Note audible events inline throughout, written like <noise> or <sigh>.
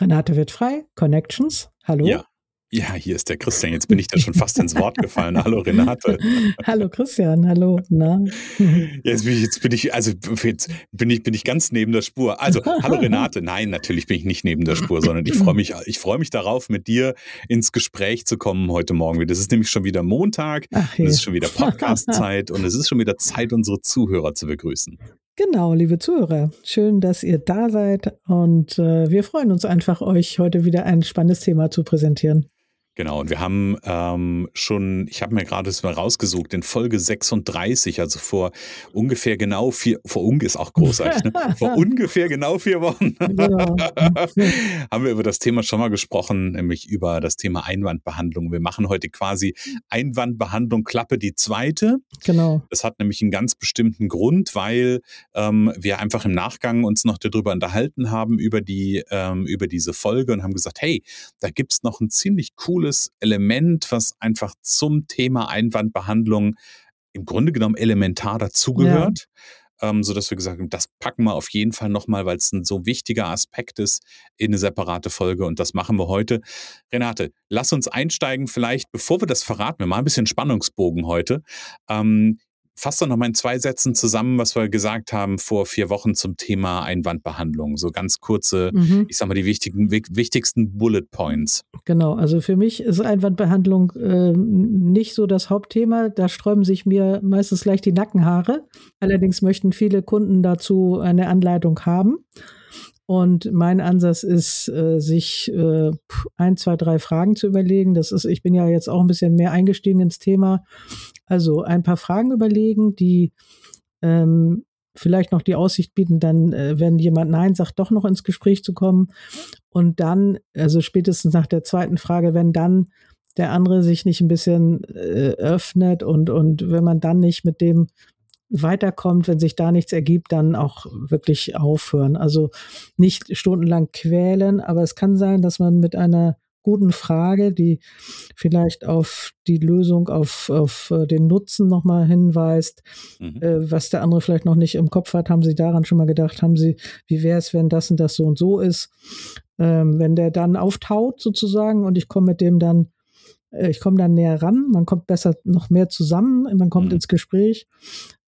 Renate wird frei, Connections. Hallo. Ja. Ja, hier ist der Christian. Jetzt bin ich da schon fast ins Wort gefallen. Hallo Renate. <laughs> hallo Christian, hallo. Na? <laughs> Jetzt, bin ich, jetzt bin ich, also jetzt bin ich, bin ich ganz neben der Spur. Also, hallo Renate. Nein, natürlich bin ich nicht neben der Spur, sondern ich freue mich, ich freue mich darauf, mit dir ins Gespräch zu kommen heute Morgen. Das ist nämlich schon wieder Montag, Ach, es ist schon wieder <laughs> Podcast-Zeit und es ist schon wieder Zeit, unsere Zuhörer zu begrüßen. Genau, liebe Zuhörer, schön, dass ihr da seid und äh, wir freuen uns einfach, euch heute wieder ein spannendes Thema zu präsentieren. Genau, und wir haben ähm, schon, ich habe mir gerade das mal rausgesucht, in Folge 36, also vor ungefähr genau vier, vor ungefähr ist auch großartig, ne? <laughs> vor ungefähr genau vier Wochen <laughs> haben wir über das Thema schon mal gesprochen, nämlich über das Thema Einwandbehandlung. Wir machen heute quasi Einwandbehandlung Klappe die zweite. Genau. Das hat nämlich einen ganz bestimmten Grund, weil ähm, wir einfach im Nachgang uns noch darüber unterhalten haben, über, die, ähm, über diese Folge und haben gesagt, hey, da gibt's noch ein ziemlich cooles cooles Element, was einfach zum Thema Einwandbehandlung im Grunde genommen elementar dazugehört. Ja. Ähm, so dass wir gesagt haben, das packen wir auf jeden Fall nochmal, weil es ein so wichtiger Aspekt ist, in eine separate Folge und das machen wir heute. Renate, lass uns einsteigen, vielleicht, bevor wir das verraten, wir mal ein bisschen Spannungsbogen heute. Ähm, Fass doch noch mal in zwei Sätzen zusammen, was wir gesagt haben vor vier Wochen zum Thema Einwandbehandlung. So ganz kurze, mhm. ich sag mal, die wichtigen, wichtigsten Bullet Points. Genau, also für mich ist Einwandbehandlung äh, nicht so das Hauptthema. Da sträuben sich mir meistens gleich die Nackenhaare. Allerdings möchten viele Kunden dazu eine Anleitung haben. Und mein Ansatz ist, äh, sich äh, ein, zwei, drei Fragen zu überlegen. Das ist, ich bin ja jetzt auch ein bisschen mehr eingestiegen ins Thema. Also ein paar Fragen überlegen, die ähm, vielleicht noch die Aussicht bieten, dann, äh, wenn jemand Nein sagt, doch noch ins Gespräch zu kommen. Und dann, also spätestens nach der zweiten Frage, wenn dann der andere sich nicht ein bisschen äh, öffnet und, und wenn man dann nicht mit dem weiterkommt, wenn sich da nichts ergibt, dann auch wirklich aufhören. Also nicht stundenlang quälen, aber es kann sein, dass man mit einer guten Frage, die vielleicht auf die Lösung, auf, auf äh, den Nutzen nochmal hinweist, mhm. äh, was der andere vielleicht noch nicht im Kopf hat. Haben Sie daran schon mal gedacht? Haben Sie, wie wäre es, wenn das und das so und so ist? Ähm, wenn der dann auftaut sozusagen und ich komme mit dem dann äh, ich komme dann näher ran, man kommt besser noch mehr zusammen, man kommt mhm. ins Gespräch,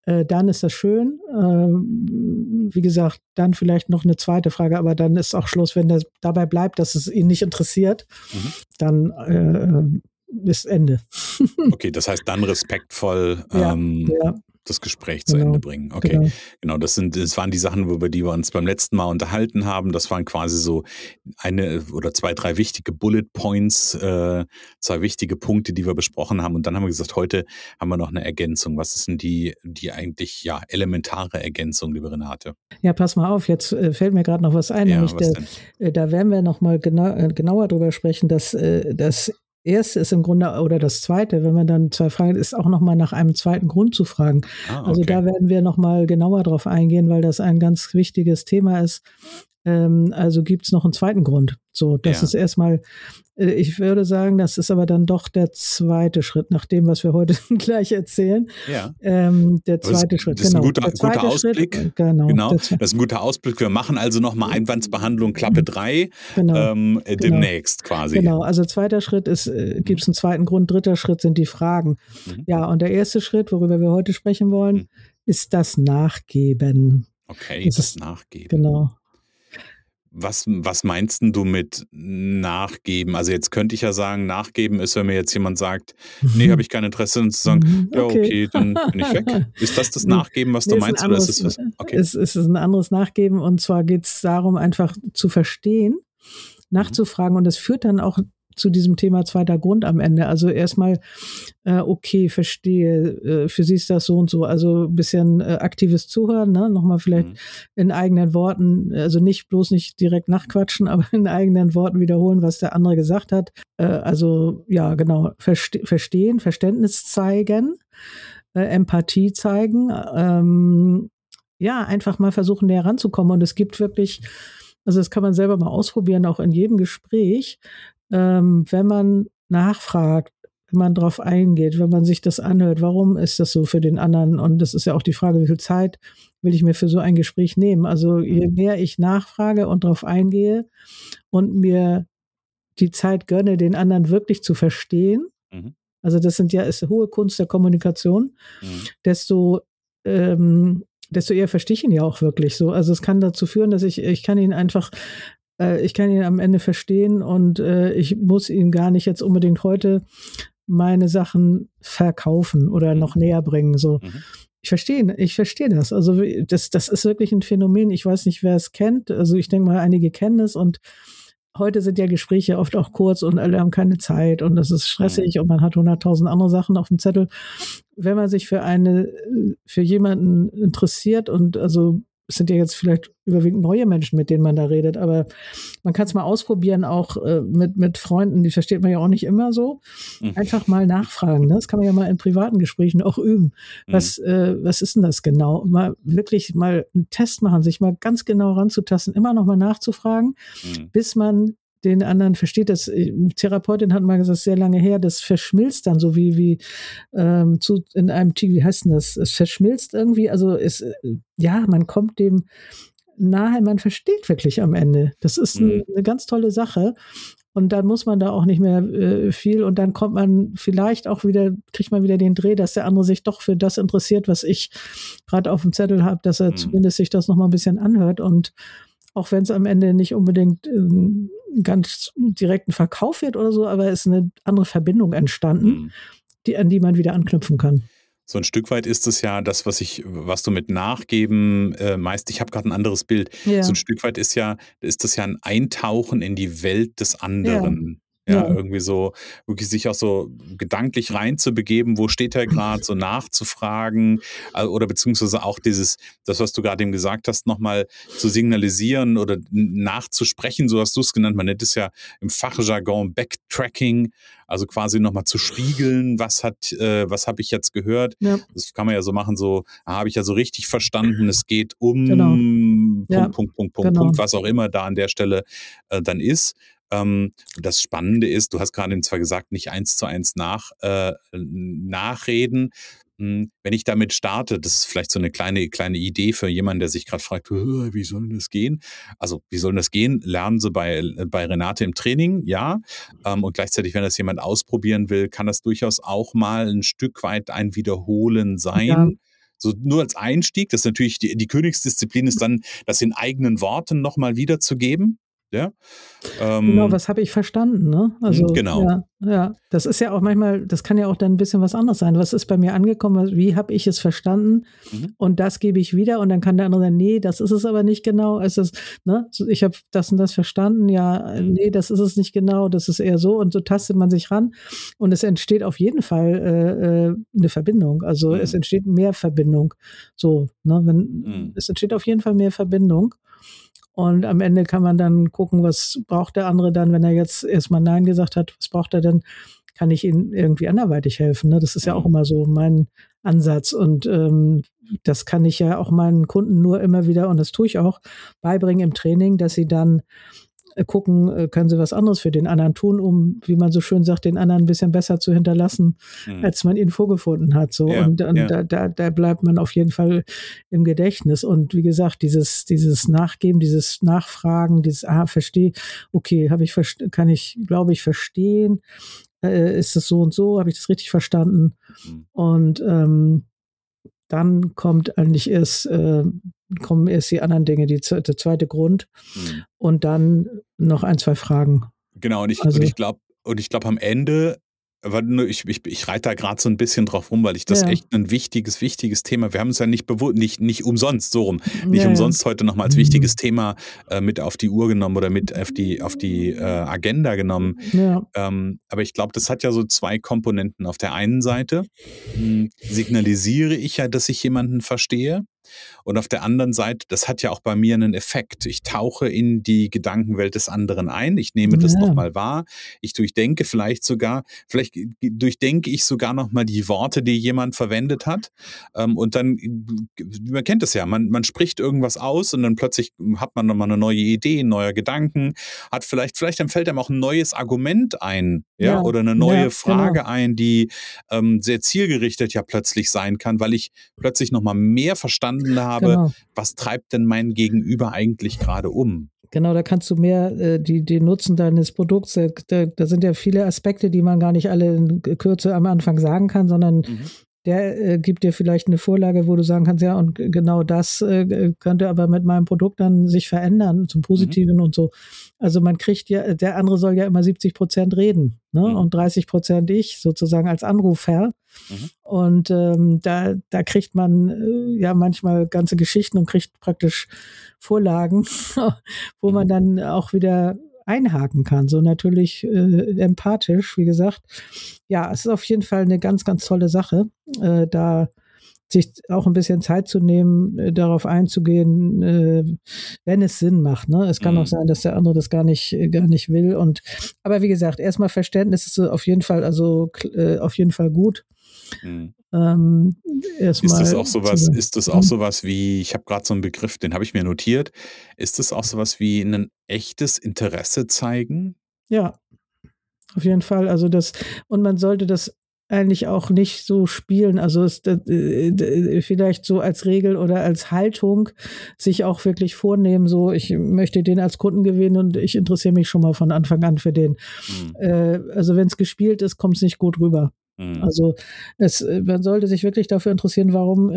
äh, dann ist das schön. Ähm, wie gesagt, dann vielleicht noch eine zweite Frage, aber dann ist auch Schluss, wenn das dabei bleibt, dass es ihn nicht interessiert, mhm. dann äh, ist Ende. <laughs> okay, das heißt dann respektvoll. Ähm, ja, ja das Gespräch zu genau, Ende bringen. Okay, genau. genau. das sind, das waren die Sachen, über die wir uns beim letzten Mal unterhalten haben. Das waren quasi so eine oder zwei, drei wichtige Bullet Points, äh, zwei wichtige Punkte, die wir besprochen haben. Und dann haben wir gesagt, heute haben wir noch eine Ergänzung. Was ist denn die, die eigentlich ja elementare Ergänzung, liebe Renate? Ja, pass mal auf. Jetzt äh, fällt mir gerade noch was ein. Ja, nämlich was der, äh, da werden wir noch mal genau, genauer drüber sprechen, dass äh, das erste ist im Grunde, oder das zweite, wenn man dann zwei Fragen, ist auch nochmal nach einem zweiten Grund zu fragen. Ah, okay. Also da werden wir nochmal genauer drauf eingehen, weil das ein ganz wichtiges Thema ist. Ähm, also gibt es noch einen zweiten Grund. So, das ja. ist erstmal, äh, ich würde sagen, das ist aber dann doch der zweite Schritt, nach dem, was wir heute <laughs> gleich erzählen. Ja. Ähm, der zweite das, Schritt. Das ist genau. ein guter, guter Ausblick. Schritt, genau. genau. Das ist ein guter Ausblick. Wir machen also nochmal Einwandsbehandlung Klappe 3 genau. ähm, genau. demnächst quasi. Genau, also zweiter Schritt ist, äh, gibt es einen zweiten Grund, dritter Schritt sind die Fragen. Mhm. Ja, und der erste Schritt, worüber wir heute sprechen wollen, mhm. ist das Nachgeben. Okay, das, das Nachgeben. Genau. Was, was meinst du mit nachgeben? Also jetzt könnte ich ja sagen, nachgeben ist, wenn mir jetzt jemand sagt, nee, habe ich kein Interesse, und zu sagen, mhm, ja, okay, dann bin ich weg. <laughs> Ist das das Nachgeben, was du nee, meinst? Anderes, oder ist es, was? Okay. es, es ist ein anderes Nachgeben und zwar geht es darum, einfach zu verstehen, mhm. nachzufragen und das führt dann auch zu diesem Thema zweiter Grund am Ende. Also erstmal, äh, okay, verstehe, äh, für sie ist das so und so. Also ein bisschen äh, aktives Zuhören, ne? nochmal vielleicht mhm. in eigenen Worten, also nicht bloß nicht direkt nachquatschen, <laughs> aber in eigenen Worten wiederholen, was der andere gesagt hat. Äh, also ja, genau, verste verstehen, Verständnis zeigen, äh, Empathie zeigen. Ähm, ja, einfach mal versuchen, näher ranzukommen. Und es gibt wirklich, also das kann man selber mal ausprobieren, auch in jedem Gespräch ähm, wenn man nachfragt, wenn man darauf eingeht, wenn man sich das anhört, warum ist das so für den anderen? Und das ist ja auch die Frage, wie viel Zeit will ich mir für so ein Gespräch nehmen? Also je mhm. mehr ich nachfrage und darauf eingehe und mir die Zeit gönne, den anderen wirklich zu verstehen, mhm. also das sind ja ist hohe Kunst der Kommunikation, mhm. desto ähm, desto eher verstehe ich ihn ja auch wirklich so. Also es kann dazu führen, dass ich, ich kann ihn einfach äh, ich kann ihn am Ende verstehen und äh, ich muss ihn gar nicht jetzt unbedingt heute meine Sachen verkaufen oder noch mhm. näher bringen. So. Mhm. Ich verstehe, ich verstehe das. Also das, das ist wirklich ein Phänomen. Ich weiß nicht, wer es kennt. Also ich denke mal, einige kennen es und heute sind ja Gespräche oft auch kurz und alle haben keine Zeit und das ist stressig mhm. und man hat hunderttausend andere Sachen auf dem Zettel. Wenn man sich für eine, für jemanden interessiert und also sind ja jetzt vielleicht überwiegend neue Menschen, mit denen man da redet, aber man kann es mal ausprobieren, auch äh, mit, mit Freunden, die versteht man ja auch nicht immer so. Mhm. Einfach mal nachfragen. Ne? Das kann man ja mal in privaten Gesprächen auch üben. Mhm. Was, äh, was ist denn das genau? Mal wirklich mal einen Test machen, sich mal ganz genau ranzutasten, immer noch mal nachzufragen, mhm. bis man den anderen versteht. Das äh, Therapeutin hat mal gesagt, sehr lange her, das verschmilzt dann so wie wie ähm, zu in einem Tee, wie heißt denn das? Es verschmilzt irgendwie, also es äh, ja, man kommt dem nahe, man versteht wirklich am Ende. Das ist mhm. eine ganz tolle Sache. Und dann muss man da auch nicht mehr äh, viel und dann kommt man vielleicht auch wieder, kriegt man wieder den Dreh, dass der andere sich doch für das interessiert, was ich gerade auf dem Zettel habe, dass er mhm. zumindest sich das nochmal ein bisschen anhört und auch wenn es am Ende nicht unbedingt ähm, ganz direkten Verkauf wird oder so, aber es ist eine andere Verbindung entstanden, mhm. die, an die man wieder anknüpfen kann. So ein Stück weit ist es ja das, was ich, was du mit Nachgeben äh, meist, ich habe gerade ein anderes Bild. Ja. So ein Stück weit ist ja, ist das ja ein Eintauchen in die Welt des anderen. Ja, ja, irgendwie so, wirklich sich auch so gedanklich reinzubegeben, wo steht er <laughs> gerade, so nachzufragen äh, oder beziehungsweise auch dieses, das, was du gerade eben gesagt hast, nochmal zu signalisieren oder nachzusprechen, so hast du es genannt. Man nennt es ja im Fachjargon Backtracking, also quasi nochmal zu spiegeln, was hat, äh, was habe ich jetzt gehört. Ja. Das kann man ja so machen, so, ah, habe ich ja so richtig verstanden, es geht um genau. Punkt, ja. Punkt, Punkt, Punkt, genau. Punkt, was auch immer da an der Stelle äh, dann ist. Ähm, das Spannende ist, du hast gerade zwar gesagt, nicht eins zu eins nach, äh, nachreden. Hm, wenn ich damit starte, das ist vielleicht so eine kleine, kleine Idee für jemanden, der sich gerade fragt, wie soll das gehen? Also, wie soll das gehen? Lernen Sie bei, bei Renate im Training, ja. Ähm, und gleichzeitig, wenn das jemand ausprobieren will, kann das durchaus auch mal ein Stück weit ein Wiederholen sein. Ja. So nur als Einstieg, das ist natürlich die, die Königsdisziplin ist dann, das in eigenen Worten nochmal wiederzugeben. Ja? Ähm, genau, was habe ich verstanden, ne? Also, hm, genau. Ja, ja, das ist ja auch manchmal, das kann ja auch dann ein bisschen was anderes sein. Was ist bei mir angekommen? Wie habe ich es verstanden? Mhm. Und das gebe ich wieder und dann kann der andere sagen, nee, das ist es aber nicht genau. Es ist, ne? Ich habe das und das verstanden. Ja, mhm. nee, das ist es nicht genau. Das ist eher so und so tastet man sich ran und es entsteht auf jeden Fall äh, äh eine Verbindung. Also mhm. es entsteht mehr Verbindung. So, ne? Wenn, mhm. es entsteht auf jeden Fall mehr Verbindung. Und am Ende kann man dann gucken, was braucht der andere dann, wenn er jetzt erstmal Nein gesagt hat, was braucht er denn? Kann ich ihm irgendwie anderweitig helfen? Ne? Das ist ja auch mhm. immer so mein Ansatz. Und ähm, das kann ich ja auch meinen Kunden nur immer wieder, und das tue ich auch, beibringen im Training, dass sie dann gucken, äh, können sie was anderes für den anderen tun, um, wie man so schön sagt, den anderen ein bisschen besser zu hinterlassen, mhm. als man ihn vorgefunden hat. So. Ja, und, und ja. da, da, da bleibt man auf jeden Fall im Gedächtnis. Und wie gesagt, dieses, dieses Nachgeben, dieses Nachfragen, dieses, ah, verstehe, okay, habe ich, kann ich, glaube ich, verstehen. Äh, ist das so und so? Habe ich das richtig verstanden? Mhm. Und ähm, dann kommt eigentlich erst äh, kommen erst die anderen Dinge, die, der zweite Grund. Mhm. Und dann noch ein, zwei Fragen. Genau, und ich, also, ich glaube, und ich glaube, am Ende ich, ich, ich reite da gerade so ein bisschen drauf rum, weil ich das ja. echt ein wichtiges, wichtiges Thema. Wir haben es ja nicht bewusst, nicht, nicht umsonst, so rum, nicht ja. umsonst heute nochmal als mhm. wichtiges Thema äh, mit auf die Uhr genommen oder mit auf die, auf die äh, Agenda genommen. Ja. Ähm, aber ich glaube, das hat ja so zwei Komponenten. Auf der einen Seite mh, hm, signalisiere ich ja, dass ich jemanden verstehe. Und auf der anderen Seite, das hat ja auch bei mir einen Effekt. Ich tauche in die Gedankenwelt des anderen ein. Ich nehme das ja. nochmal wahr. Ich durchdenke vielleicht sogar, vielleicht durchdenke ich sogar nochmal die Worte, die jemand verwendet hat. Ähm, und dann, man kennt es ja, man, man spricht irgendwas aus und dann plötzlich hat man nochmal eine neue Idee, ein neuer Gedanken, hat vielleicht, vielleicht dann fällt einem auch ein neues Argument ein, ja, ja. oder eine neue ja, genau. Frage genau. ein, die ähm, sehr zielgerichtet ja plötzlich sein kann, weil ich plötzlich nochmal mehr verstanden habe, genau. was treibt denn mein Gegenüber eigentlich gerade um? Genau, da kannst du mehr äh, die, die Nutzen deines Produkts, da, da, sind ja viele Aspekte, die man gar nicht alle in Kürze am Anfang sagen kann, sondern mhm der äh, gibt dir vielleicht eine Vorlage, wo du sagen kannst, ja, und genau das äh, könnte aber mit meinem Produkt dann sich verändern zum Positiven mhm. und so. Also man kriegt ja, der andere soll ja immer 70 Prozent reden ne? Mhm. und 30 Prozent ich sozusagen als Anrufer. Mhm. Und ähm, da, da kriegt man äh, ja manchmal ganze Geschichten und kriegt praktisch Vorlagen, <laughs> wo man mhm. dann auch wieder einhaken kann. So natürlich äh, empathisch, wie gesagt. Ja, es ist auf jeden Fall eine ganz, ganz tolle Sache, äh, da sich auch ein bisschen Zeit zu nehmen, äh, darauf einzugehen, äh, wenn es Sinn macht. Ne? Es kann mhm. auch sein, dass der andere das gar nicht, äh, gar nicht will. Und aber wie gesagt, erstmal Verständnis ist auf jeden Fall, also äh, auf jeden Fall gut. Mhm. Ähm, ist das auch sowas, ist das auch sowas wie, ich habe gerade so einen Begriff, den habe ich mir notiert, ist das auch sowas wie ein echtes Interesse zeigen? Ja, auf jeden Fall. Also das, und man sollte das eigentlich auch nicht so spielen. Also es, äh, vielleicht so als Regel oder als Haltung sich auch wirklich vornehmen, so ich möchte den als Kunden gewinnen und ich interessiere mich schon mal von Anfang an für den. Mhm. Äh, also wenn es gespielt ist, kommt es nicht gut rüber. Mhm. Also es, äh, man sollte sich wirklich dafür interessieren, warum,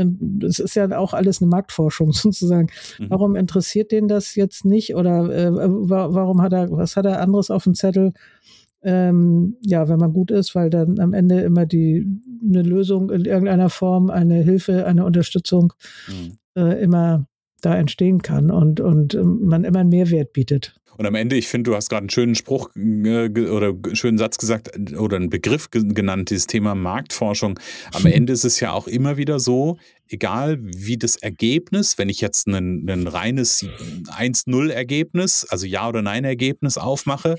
es ist ja auch alles eine Marktforschung <laughs> sozusagen, mhm. warum interessiert den das jetzt nicht oder äh, warum hat er, was hat er anderes auf dem Zettel? Ähm, ja, wenn man gut ist, weil dann am Ende immer die eine Lösung in irgendeiner Form, eine Hilfe, eine Unterstützung mhm. äh, immer da entstehen kann und, und ähm, man immer einen Mehrwert bietet. Und am Ende, ich finde, du hast gerade einen schönen Spruch äh, oder einen schönen Satz gesagt oder einen Begriff genannt, dieses Thema Marktforschung. Am <laughs> Ende ist es ja auch immer wieder so, egal wie das Ergebnis, wenn ich jetzt ein, ein reines 1-0-Ergebnis, also Ja- oder Nein-Ergebnis aufmache,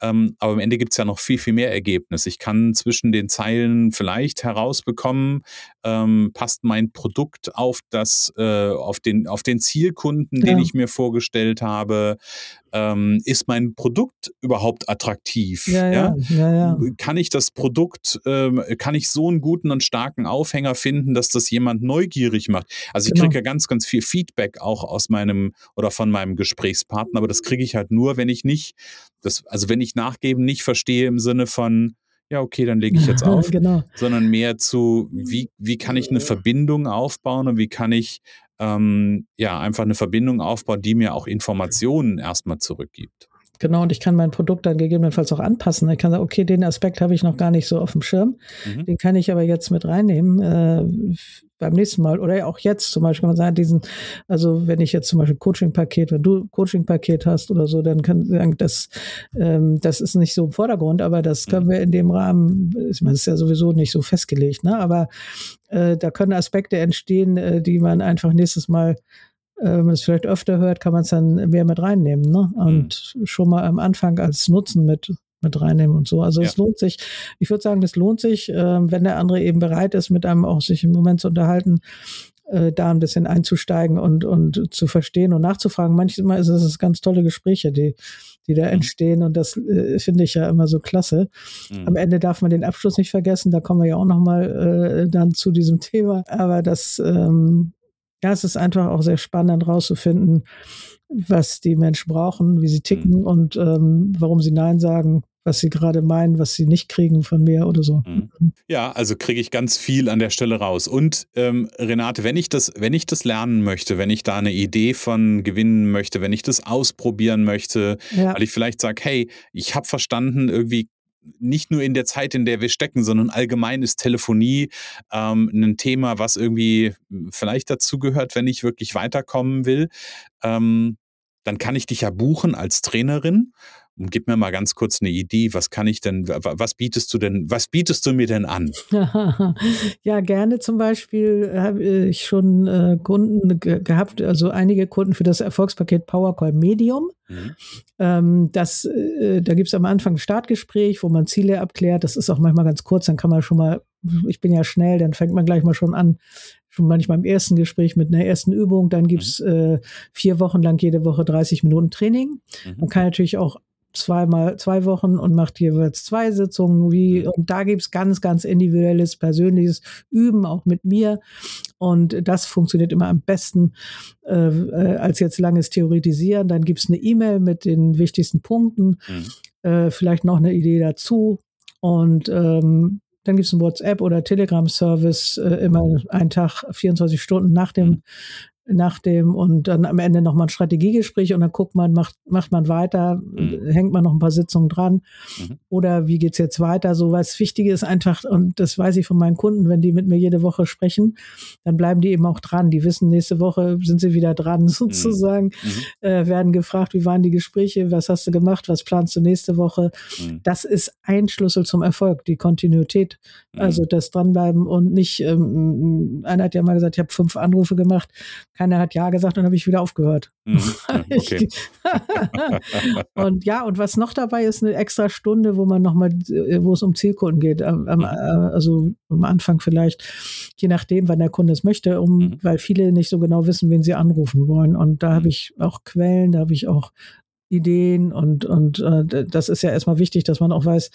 ähm, aber am Ende gibt es ja noch viel, viel mehr Ergebnis. Ich kann zwischen den Zeilen vielleicht herausbekommen, ähm, passt mein Produkt auf das, äh, auf den, auf den Zielkunden, ja. den ich mir vorgestellt habe. Ähm, ist mein Produkt überhaupt attraktiv? Ja, ja? ja? Kann ich das Produkt, ähm, kann ich so einen guten und starken Aufhänger finden, dass das jemand neugierig macht? Also ich genau. kriege ja ganz, ganz viel Feedback auch aus meinem oder von meinem Gesprächspartner, aber das kriege ich halt nur, wenn ich nicht, das, also wenn ich Nachgeben nicht verstehe im Sinne von, ja, okay, dann lege ich jetzt <laughs> auf, genau. sondern mehr zu, wie, wie kann ich eine Verbindung aufbauen und wie kann ich ähm, ja einfach eine Verbindung aufbauen, die mir auch Informationen erstmal zurückgibt. Genau, und ich kann mein Produkt dann gegebenenfalls auch anpassen. Ich kann sagen, okay, den Aspekt habe ich noch gar nicht so auf dem Schirm. Mhm. Den kann ich aber jetzt mit reinnehmen. Äh, beim nächsten Mal oder auch jetzt zum Beispiel kann man sagen, diesen, also wenn ich jetzt zum Beispiel Coaching-Paket, wenn du Coaching-Paket hast oder so, dann kann sagen, das, ähm, das ist nicht so im Vordergrund, aber das können mhm. wir in dem Rahmen, ich meine, das ist ja sowieso nicht so festgelegt, ne? aber äh, da können Aspekte entstehen, äh, die man einfach nächstes Mal äh, wenn man es vielleicht öfter hört, kann man es dann mehr mit reinnehmen ne? und mhm. schon mal am Anfang als Nutzen mit mit reinnehmen und so. Also ja. es lohnt sich. Ich würde sagen, es lohnt sich, äh, wenn der andere eben bereit ist, mit einem auch sich im Moment zu unterhalten, äh, da ein bisschen einzusteigen und, und zu verstehen und nachzufragen. Manchmal ist es ganz tolle Gespräche, die, die da mhm. entstehen und das äh, finde ich ja immer so klasse. Mhm. Am Ende darf man den Abschluss nicht vergessen, da kommen wir ja auch nochmal äh, dann zu diesem Thema. Aber das, ähm, ja, es ist einfach auch sehr spannend rauszufinden, was die Menschen brauchen, wie sie ticken mhm. und ähm, warum sie Nein sagen, was sie gerade meinen, was sie nicht kriegen von mir oder so. Mhm. Ja, also kriege ich ganz viel an der Stelle raus. Und ähm, Renate, wenn ich das, wenn ich das lernen möchte, wenn ich da eine Idee von gewinnen möchte, wenn ich das ausprobieren möchte, ja. weil ich vielleicht sage, hey, ich habe verstanden, irgendwie nicht nur in der Zeit, in der wir stecken, sondern allgemein ist Telefonie ähm, ein Thema, was irgendwie vielleicht dazugehört, wenn ich wirklich weiterkommen will. Ähm, dann kann ich dich ja buchen als Trainerin Gib mir mal ganz kurz eine Idee, was kann ich denn, was bietest du denn, was bietest du mir denn an? <laughs> ja, gerne zum Beispiel habe ich schon äh, Kunden ge gehabt, also einige Kunden für das Erfolgspaket PowerCall Medium. Mhm. Ähm, das, äh, da gibt es am Anfang ein Startgespräch, wo man Ziele abklärt. Das ist auch manchmal ganz kurz, dann kann man schon mal, ich bin ja schnell, dann fängt man gleich mal schon an, schon manchmal im ersten Gespräch mit einer ersten Übung. Dann gibt's mhm. äh, vier Wochen lang jede Woche 30 Minuten Training. Mhm. Man kann natürlich auch zweimal zwei Wochen und macht jeweils zwei Sitzungen. Wie, mhm. und da gibt's ganz, ganz individuelles, persönliches Üben, auch mit mir. Und das funktioniert immer am besten äh, äh als jetzt langes Theoretisieren. Dann gibt's eine E-Mail mit den wichtigsten Punkten, mhm. äh, vielleicht noch eine Idee dazu. Und ähm, dann gibt es einen WhatsApp- oder Telegram-Service, äh, immer einen Tag, 24 Stunden nach dem mhm nach dem und dann am Ende nochmal ein Strategiegespräch und dann guckt man, macht, macht man weiter, mhm. hängt man noch ein paar Sitzungen dran mhm. oder wie geht's jetzt weiter? So was Wichtige ist einfach, und das weiß ich von meinen Kunden, wenn die mit mir jede Woche sprechen, dann bleiben die eben auch dran. Die wissen, nächste Woche sind sie wieder dran <laughs> mhm. sozusagen, mhm. äh, werden gefragt, wie waren die Gespräche, was hast du gemacht, was planst du nächste Woche? Mhm. Das ist ein Schlüssel zum Erfolg, die Kontinuität. Mhm. Also das Dranbleiben und nicht, ähm, einer hat ja mal gesagt, ich habe fünf Anrufe gemacht, keiner hat Ja gesagt und habe ich wieder aufgehört. Mhm. <laughs> Okay. <laughs> und ja, und was noch dabei ist, eine extra Stunde, wo man nochmal, äh, wo es um Zielkunden geht. Mhm. Äh, also am Anfang vielleicht, je nachdem, wann der Kunde es möchte, um, mhm. weil viele nicht so genau wissen, wen sie anrufen wollen. Und da habe ich auch Quellen, da habe ich auch Ideen und, und äh, das ist ja erstmal wichtig, dass man auch weiß,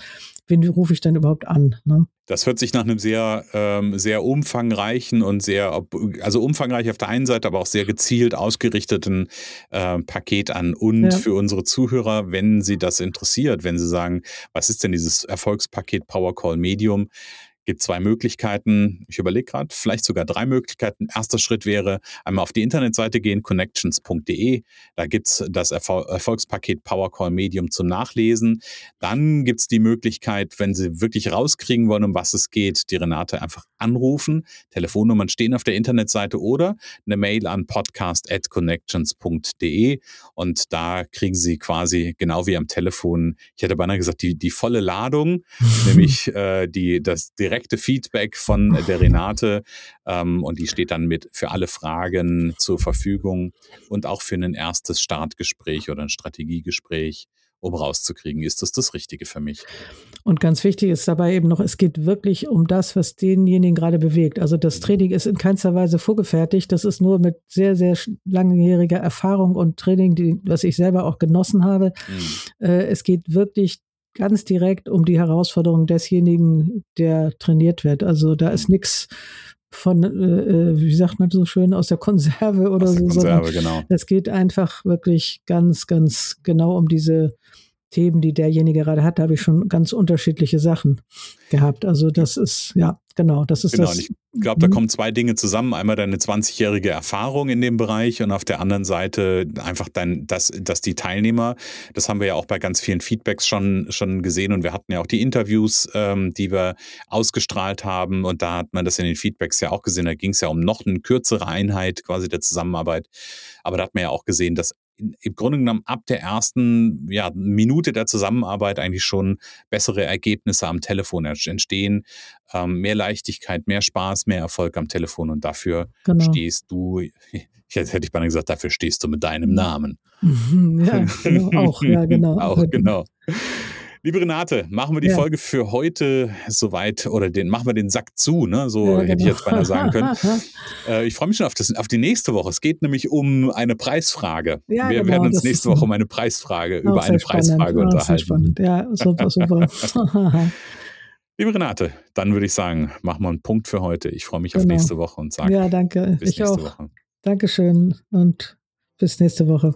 wen rufe ich denn überhaupt an. Ne? Das hört sich nach einem sehr, ähm, sehr umfangreichen und sehr, also umfangreich auf der einen Seite, aber auch sehr gezielt ausgerichteten äh, Paket an. Und ja. für unsere Zuhörer, wenn sie das interessiert, wenn sie sagen, was ist denn dieses Erfolgspaket Power Call Medium? Gibt zwei Möglichkeiten. Ich überlege gerade, vielleicht sogar drei Möglichkeiten. Erster Schritt wäre, einmal auf die Internetseite gehen, connections.de. Da gibt's das Erfol Erfolgspaket PowerCall Medium zum Nachlesen. Dann gibt's die Möglichkeit, wenn Sie wirklich rauskriegen wollen, um was es geht, die Renate einfach anrufen. Telefonnummern stehen auf der Internetseite oder eine Mail an podcast.connections.de und da kriegen Sie quasi genau wie am Telefon, ich hätte beinahe gesagt, die, die volle Ladung, <laughs> nämlich äh, die, das direkt direkte Feedback von der Renate ähm, und die steht dann mit für alle Fragen zur Verfügung und auch für ein erstes Startgespräch oder ein Strategiegespräch um rauszukriegen, ist das das Richtige für mich. Und ganz wichtig ist dabei eben noch, es geht wirklich um das, was denjenigen gerade bewegt. Also das mhm. Training ist in keinster Weise vorgefertigt. Das ist nur mit sehr, sehr langjähriger Erfahrung und Training, die, was ich selber auch genossen habe. Mhm. Äh, es geht wirklich ganz direkt um die Herausforderung desjenigen, der trainiert wird. Also da ist nichts von, äh, äh, wie sagt man so schön, aus der Konserve oder aus so. Konserve, genau. Es geht einfach wirklich ganz, ganz genau um diese Themen, die derjenige gerade hat. Da habe ich schon ganz unterschiedliche Sachen gehabt. Also das ist, ja, genau, das ist genau, das. Ich glaube, da mhm. kommen zwei Dinge zusammen. Einmal deine 20-jährige Erfahrung in dem Bereich und auf der anderen Seite einfach dein, dass, dass die Teilnehmer, das haben wir ja auch bei ganz vielen Feedbacks schon, schon gesehen und wir hatten ja auch die Interviews, ähm, die wir ausgestrahlt haben und da hat man das in den Feedbacks ja auch gesehen. Da ging es ja um noch eine kürzere Einheit quasi der Zusammenarbeit. Aber da hat man ja auch gesehen, dass im Grunde genommen ab der ersten ja, Minute der Zusammenarbeit eigentlich schon bessere Ergebnisse am Telefon entstehen. Ähm, mehr Leichtigkeit, mehr Spaß, mehr Erfolg am Telefon und dafür genau. stehst du, <laughs> jetzt hätte ich beinahe gesagt, dafür stehst du mit deinem Namen. <laughs> Ja, genau, auch, ja, genau. <laughs> auch, genau. Liebe Renate, machen wir die ja. Folge für heute soweit oder den, machen wir den Sack zu, ne? So ja, hätte genau. ich jetzt beinahe sagen können. <laughs> äh, ich freue mich schon auf, das, auf die nächste Woche. Es geht nämlich um eine Preisfrage. Ja, wir genau, werden uns nächste Woche um eine Preisfrage, über eine. Preisfrage unterhalten. Spannend. Ja, super, super. <laughs> Liebe Renate, dann würde ich sagen, machen wir einen Punkt für heute. Ich freue mich genau. auf nächste Woche und sage ja, danke. bis ich nächste auch. Woche. Dankeschön und bis nächste Woche.